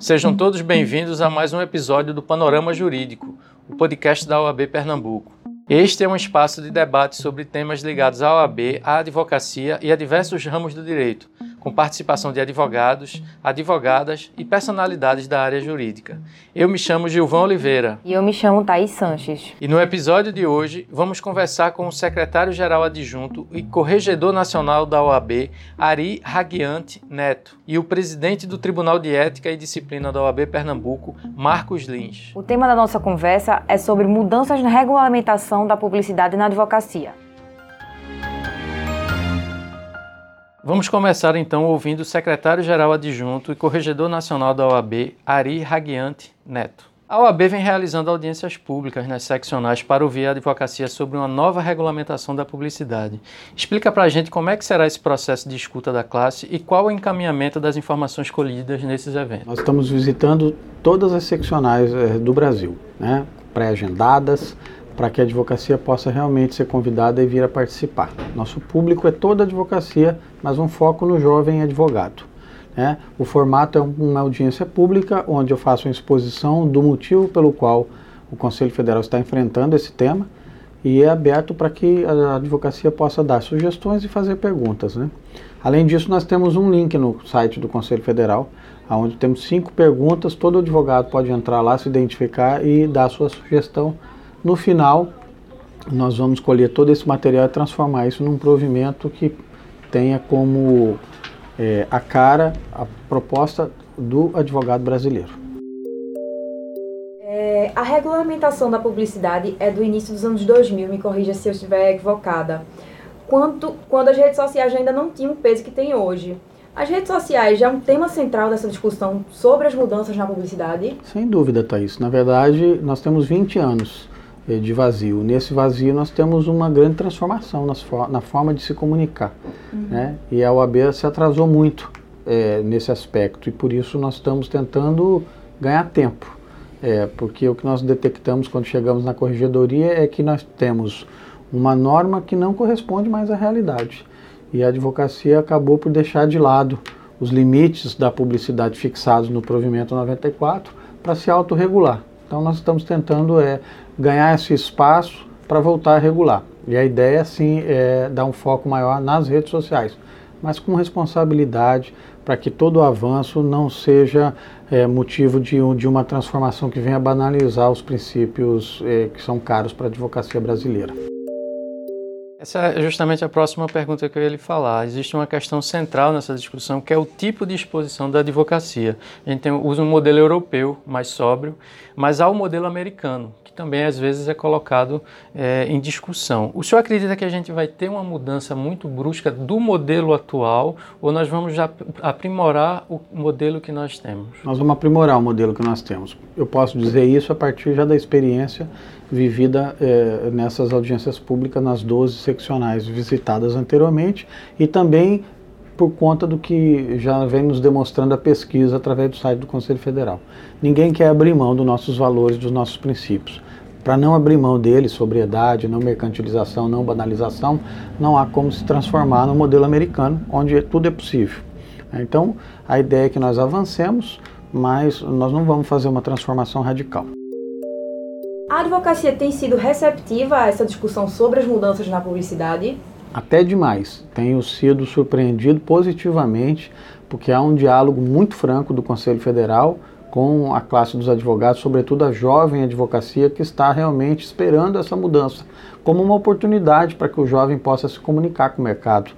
Sejam todos bem-vindos a mais um episódio do Panorama Jurídico, o podcast da OAB Pernambuco. Este é um espaço de debate sobre temas ligados à OAB, à advocacia e a diversos ramos do direito, com participação de advogados, advogadas e personalidades da área jurídica. Eu me chamo Gilvão Oliveira. E eu me chamo Thaís Sanches. E no episódio de hoje vamos conversar com o secretário-geral adjunto e corregedor nacional da OAB, Ari Raguiante Neto, e o presidente do Tribunal de Ética e Disciplina da OAB Pernambuco, Marcos Lins. O tema da nossa conversa é sobre mudanças na regulamentação da publicidade na advocacia. Vamos começar então ouvindo o secretário-geral adjunto e corregedor nacional da OAB, Ari Raguiante Neto. A OAB vem realizando audiências públicas nas seccionais para ouvir a advocacia sobre uma nova regulamentação da publicidade. Explica para a gente como é que será esse processo de escuta da classe e qual o encaminhamento das informações colhidas nesses eventos. Nós estamos visitando todas as seccionais eh, do Brasil, né, pré-agendadas, para que a advocacia possa realmente ser convidada e vir a participar. Nosso público é toda a advocacia, mas um foco no jovem advogado. Né? O formato é uma audiência pública, onde eu faço uma exposição do motivo pelo qual o Conselho Federal está enfrentando esse tema e é aberto para que a advocacia possa dar sugestões e fazer perguntas. Né? Além disso, nós temos um link no site do Conselho Federal, onde temos cinco perguntas, todo advogado pode entrar lá, se identificar e dar a sua sugestão no final, nós vamos colher todo esse material e transformar isso num provimento que tenha como é, a cara a proposta do advogado brasileiro. É, a regulamentação da publicidade é do início dos anos 2000, me corrija se eu estiver equivocada, quando, quando as redes sociais ainda não tinham o peso que tem hoje. As redes sociais já é um tema central dessa discussão sobre as mudanças na publicidade? Sem dúvida, Thaís. Na verdade, nós temos 20 anos de vazio. Nesse vazio nós temos uma grande transformação na forma de se comunicar. Uhum. Né? E a OAB se atrasou muito é, nesse aspecto e por isso nós estamos tentando ganhar tempo. É, porque o que nós detectamos quando chegamos na corregedoria é que nós temos uma norma que não corresponde mais à realidade. E a advocacia acabou por deixar de lado os limites da publicidade fixados no provimento 94 para se autorregular. Então nós estamos tentando é, ganhar esse espaço para voltar a regular. E a ideia, sim, é dar um foco maior nas redes sociais, mas com responsabilidade para que todo o avanço não seja é, motivo de, de, uma transformação que venha banalizar os princípios é, que são caros para a advocacia brasileira. Essa é justamente a próxima pergunta que eu ia lhe falar. Existe uma questão central nessa discussão, que é o tipo de exposição da advocacia. A gente tem, usa um modelo europeu, mais sóbrio, mas há o modelo americano, que também às vezes é colocado é, em discussão. O senhor acredita que a gente vai ter uma mudança muito brusca do modelo atual ou nós vamos aprimorar o modelo que nós temos? Nós vamos aprimorar o modelo que nós temos. Eu posso dizer isso a partir já da experiência vivida é, nessas audiências públicas nas 12 visitadas anteriormente e também por conta do que já vem nos demonstrando a pesquisa através do site do Conselho Federal. Ninguém quer abrir mão dos nossos valores, dos nossos princípios. Para não abrir mão deles, sobriedade, não mercantilização, não banalização, não há como se transformar no modelo americano, onde tudo é possível. Então, a ideia é que nós avancemos, mas nós não vamos fazer uma transformação radical. A advocacia tem sido receptiva a essa discussão sobre as mudanças na publicidade? Até demais. Tenho sido surpreendido positivamente, porque há um diálogo muito franco do Conselho Federal com a classe dos advogados, sobretudo a jovem advocacia que está realmente esperando essa mudança como uma oportunidade para que o jovem possa se comunicar com o mercado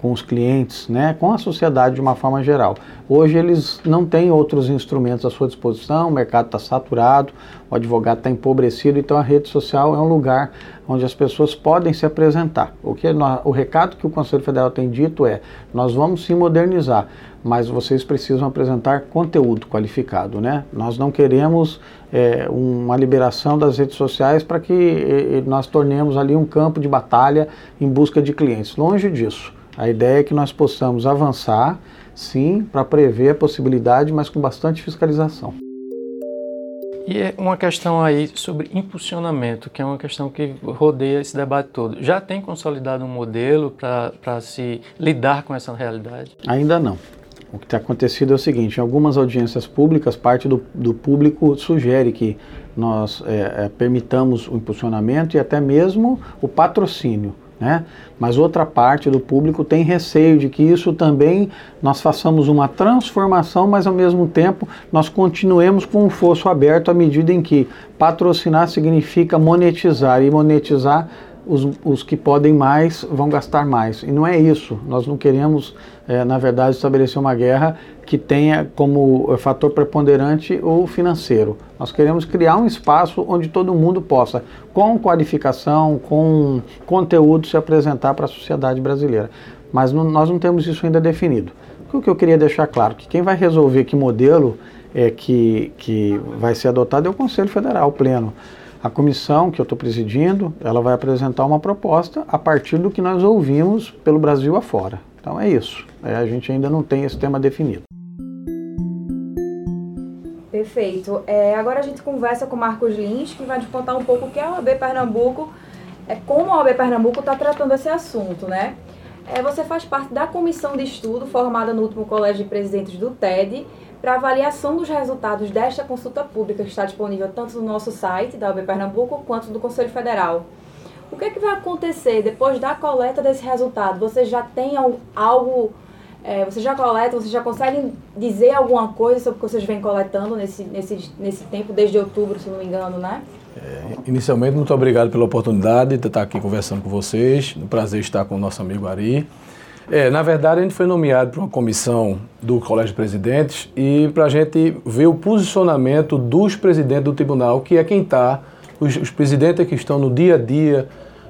com os clientes, né, com a sociedade de uma forma geral. Hoje eles não têm outros instrumentos à sua disposição, o mercado está saturado, o advogado está empobrecido, então a rede social é um lugar onde as pessoas podem se apresentar. O, que nós, o recado que o Conselho Federal tem dito é: nós vamos se modernizar, mas vocês precisam apresentar conteúdo qualificado. Né? Nós não queremos é, uma liberação das redes sociais para que e, nós tornemos ali um campo de batalha em busca de clientes. Longe disso. A ideia é que nós possamos avançar, sim, para prever a possibilidade, mas com bastante fiscalização. E é uma questão aí sobre impulsionamento, que é uma questão que rodeia esse debate todo. Já tem consolidado um modelo para se lidar com essa realidade? Ainda não. O que tem acontecido é o seguinte: em algumas audiências públicas, parte do, do público sugere que nós é, é, permitamos o impulsionamento e até mesmo o patrocínio. Né? Mas outra parte do público tem receio de que isso também nós façamos uma transformação, mas ao mesmo tempo nós continuemos com o fosso aberto à medida em que patrocinar significa monetizar e monetizar os, os que podem mais vão gastar mais. E não é isso. Nós não queremos, é, na verdade, estabelecer uma guerra que tenha como fator preponderante o financeiro. Nós queremos criar um espaço onde todo mundo possa, com qualificação, com conteúdo, se apresentar para a sociedade brasileira. Mas não, nós não temos isso ainda definido. O que eu queria deixar claro que quem vai resolver que modelo é que, que vai ser adotado é o Conselho Federal Pleno. A comissão que eu estou presidindo, ela vai apresentar uma proposta a partir do que nós ouvimos pelo Brasil afora. Então é isso. É, a gente ainda não tem esse tema definido. Perfeito. É, agora a gente conversa com Marcos Lins, que vai nos contar um pouco o que é a OAB Pernambuco, é, como a OAB Pernambuco está tratando esse assunto, né? É, você faz parte da comissão de estudo formada no último Colégio de Presidentes do TED, para avaliação dos resultados desta consulta pública, que está disponível tanto no nosso site da UB Pernambuco quanto do Conselho Federal. O que, é que vai acontecer depois da coleta desse resultado? Você já tem algo, é, você já coleta, vocês já conseguem dizer alguma coisa sobre o que vocês vêm coletando nesse, nesse, nesse tempo, desde outubro, se não me engano, né? É, inicialmente, muito obrigado pela oportunidade de estar aqui conversando com vocês. Um prazer estar com o nosso amigo Ari. É, na verdade, a gente foi nomeado para uma comissão do Colégio de Presidentes e para a gente ver o posicionamento dos presidentes do tribunal, que é quem está, os, os presidentes que estão no dia a dia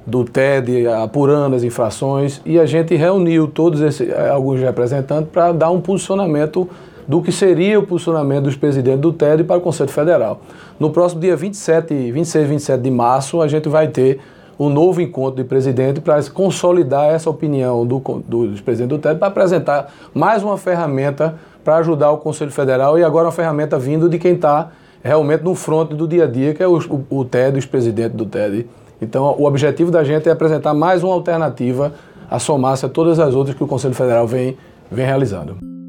do TED, apurando as infrações, e a gente reuniu todos esses, eh, alguns representantes para dar um posicionamento do que seria o posicionamento dos presidentes do TED para o Conselho Federal. No próximo dia 27, 26 e 27 de março, a gente vai ter um novo encontro de presidente para consolidar essa opinião do, do, dos presidentes do TED, para apresentar mais uma ferramenta para ajudar o Conselho Federal e agora uma ferramenta vindo de quem está realmente no fronte do dia a dia, que é o, o, o TED, os presidentes do TED. Então, o objetivo da gente é apresentar mais uma alternativa a somar-se a todas as outras que o Conselho Federal vem, vem realizando.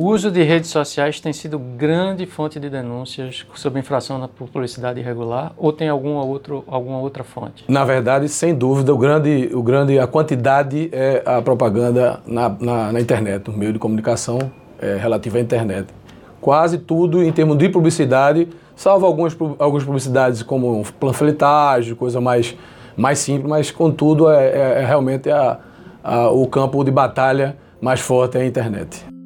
O uso de redes sociais tem sido grande fonte de denúncias sobre infração na publicidade irregular ou tem alguma, outro, alguma outra fonte? Na verdade, sem dúvida, o grande, o grande, a quantidade é a propaganda na, na, na internet, no meio de comunicação é, à internet. Quase tudo em termos de publicidade, salvo algumas, algumas publicidades como panfletagem, coisa mais, mais simples, mas contudo é, é, é realmente a, a, o campo de batalha mais forte é a internet.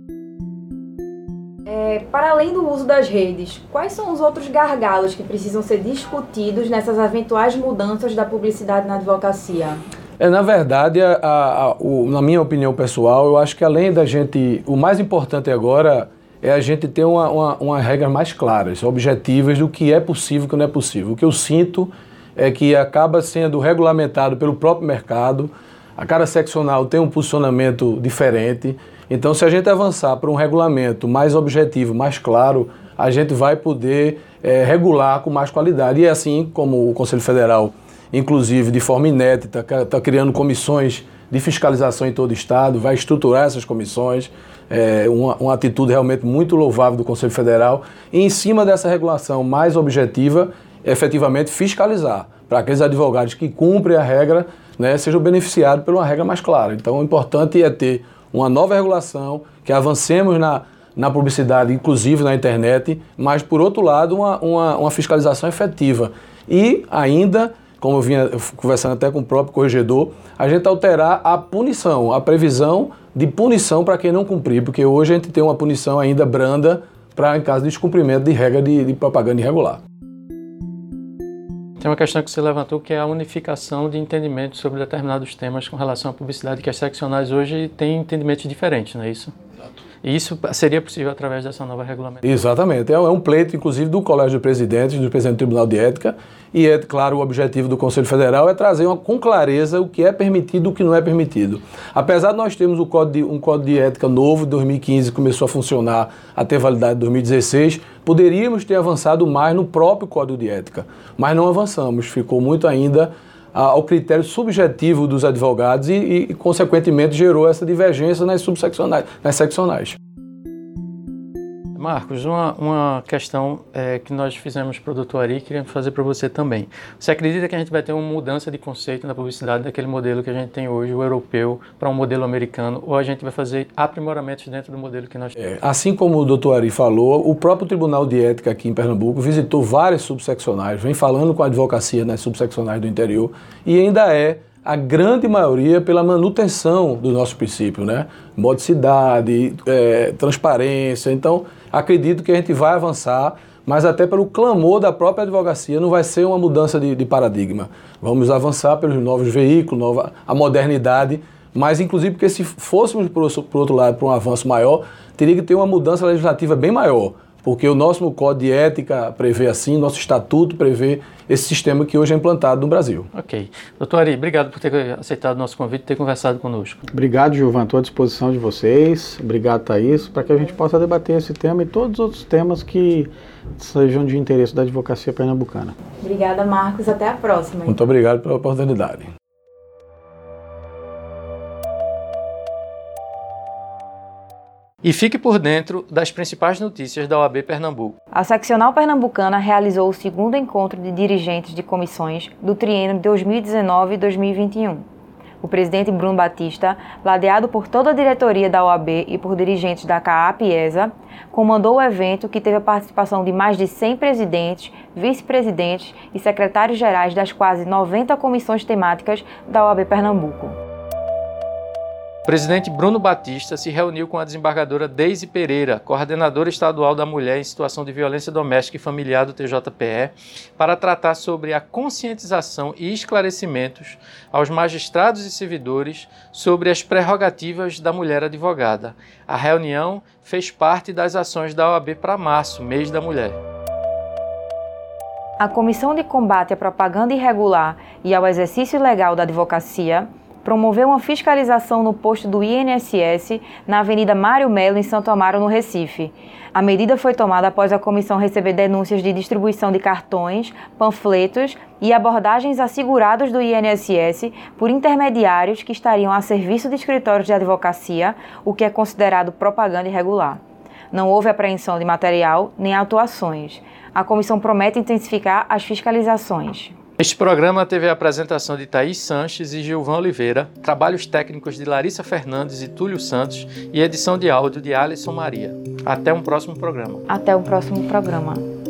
É, para além do uso das redes, quais são os outros gargalos que precisam ser discutidos nessas eventuais mudanças da publicidade na advocacia? É, na verdade, a, a, o, na minha opinião pessoal, eu acho que além da gente. O mais importante agora é a gente ter uma, uma, uma regras mais claras, objetivas do que é possível e o que não é possível. O que eu sinto é que acaba sendo regulamentado pelo próprio mercado, a cada seccional tem um posicionamento diferente. Então, se a gente avançar para um regulamento mais objetivo, mais claro, a gente vai poder é, regular com mais qualidade. E é assim como o Conselho Federal, inclusive de forma inédita, está criando comissões de fiscalização em todo o Estado, vai estruturar essas comissões, é, uma, uma atitude realmente muito louvável do Conselho Federal. E em cima dessa regulação mais objetiva, efetivamente fiscalizar, para aqueles advogados que cumprem a regra né, sejam beneficiados por uma regra mais clara. Então, o importante é ter uma nova regulação, que avancemos na, na publicidade, inclusive na internet, mas, por outro lado, uma, uma, uma fiscalização efetiva. E ainda, como eu vinha conversando até com o próprio corregedor, a gente alterar a punição, a previsão de punição para quem não cumprir, porque hoje a gente tem uma punição ainda branda para em caso de descumprimento de regra de, de propaganda irregular. Tem uma questão que você levantou que é a unificação de entendimento sobre determinados temas com relação à publicidade, que as seccionais hoje têm entendimentos diferentes, não é isso? Exato. E isso seria possível através dessa nova regulamentação? Exatamente. É, é um pleito, inclusive, do Colégio de Presidentes, do Presidente do Tribunal de Ética, e é, claro, o objetivo do Conselho Federal é trazer uma, com clareza o que é permitido e o que não é permitido. Apesar de nós termos um código de, um código de ética novo, 2015 começou a funcionar até validade de 2016, poderíamos ter avançado mais no próprio Código de Ética, mas não avançamos, ficou muito ainda ao critério subjetivo dos advogados e, e, consequentemente, gerou essa divergência nas subseccionais, nas seccionais. Marcos, uma, uma questão é, que nós fizemos para o doutor Ari, queríamos fazer para você também. Você acredita que a gente vai ter uma mudança de conceito na publicidade daquele modelo que a gente tem hoje, o europeu, para um modelo americano, ou a gente vai fazer aprimoramentos dentro do modelo que nós temos? É, assim como o doutor Ari falou, o próprio Tribunal de Ética aqui em Pernambuco visitou várias subseccionais, vem falando com a advocacia nas subseccionais do interior e ainda é a grande maioria pela manutenção do nosso princípio, né? Modicidade, é, transparência. Então, acredito que a gente vai avançar, mas até pelo clamor da própria advocacia, não vai ser uma mudança de, de paradigma. Vamos avançar pelos novos veículos, nova, a modernidade, mas inclusive porque se fôssemos, por, outro lado, para um avanço maior, teria que ter uma mudança legislativa bem maior porque o nosso Código de Ética prevê assim, nosso estatuto prevê esse sistema que hoje é implantado no Brasil. Ok. Doutor Ari, obrigado por ter aceitado o nosso convite e ter conversado conosco. Obrigado, Gilvan. Estou à disposição de vocês. Obrigado, Thaís, para que a gente possa debater esse tema e todos os outros temas que sejam de interesse da advocacia pernambucana. Obrigada, Marcos. Até a próxima. Muito obrigado pela oportunidade. E fique por dentro das principais notícias da OAB Pernambuco. A seccional pernambucana realizou o segundo encontro de dirigentes de comissões do triênio 2019-2021. O presidente Bruno Batista, ladeado por toda a diretoria da OAB e por dirigentes da CAAP e ESA, comandou o evento que teve a participação de mais de 100 presidentes, vice-presidentes e secretários gerais das quase 90 comissões temáticas da OAB Pernambuco. O presidente Bruno Batista se reuniu com a desembargadora Deise Pereira, coordenadora estadual da mulher em situação de violência doméstica e familiar do TJPE, para tratar sobre a conscientização e esclarecimentos aos magistrados e servidores sobre as prerrogativas da mulher advogada. A reunião fez parte das ações da OAB para março, mês da mulher. A Comissão de Combate à Propaganda Irregular e ao Exercício Legal da Advocacia promoveu uma fiscalização no posto do INSS na Avenida Mário Melo, em Santo Amaro, no Recife. A medida foi tomada após a comissão receber denúncias de distribuição de cartões, panfletos e abordagens a segurados do INSS por intermediários que estariam a serviço de escritórios de advocacia, o que é considerado propaganda irregular. Não houve apreensão de material nem atuações. A comissão promete intensificar as fiscalizações. Este programa teve a apresentação de Thaís Sanches e Gilvão Oliveira, trabalhos técnicos de Larissa Fernandes e Túlio Santos e edição de áudio de Alisson Maria. Até um próximo programa. Até o próximo programa.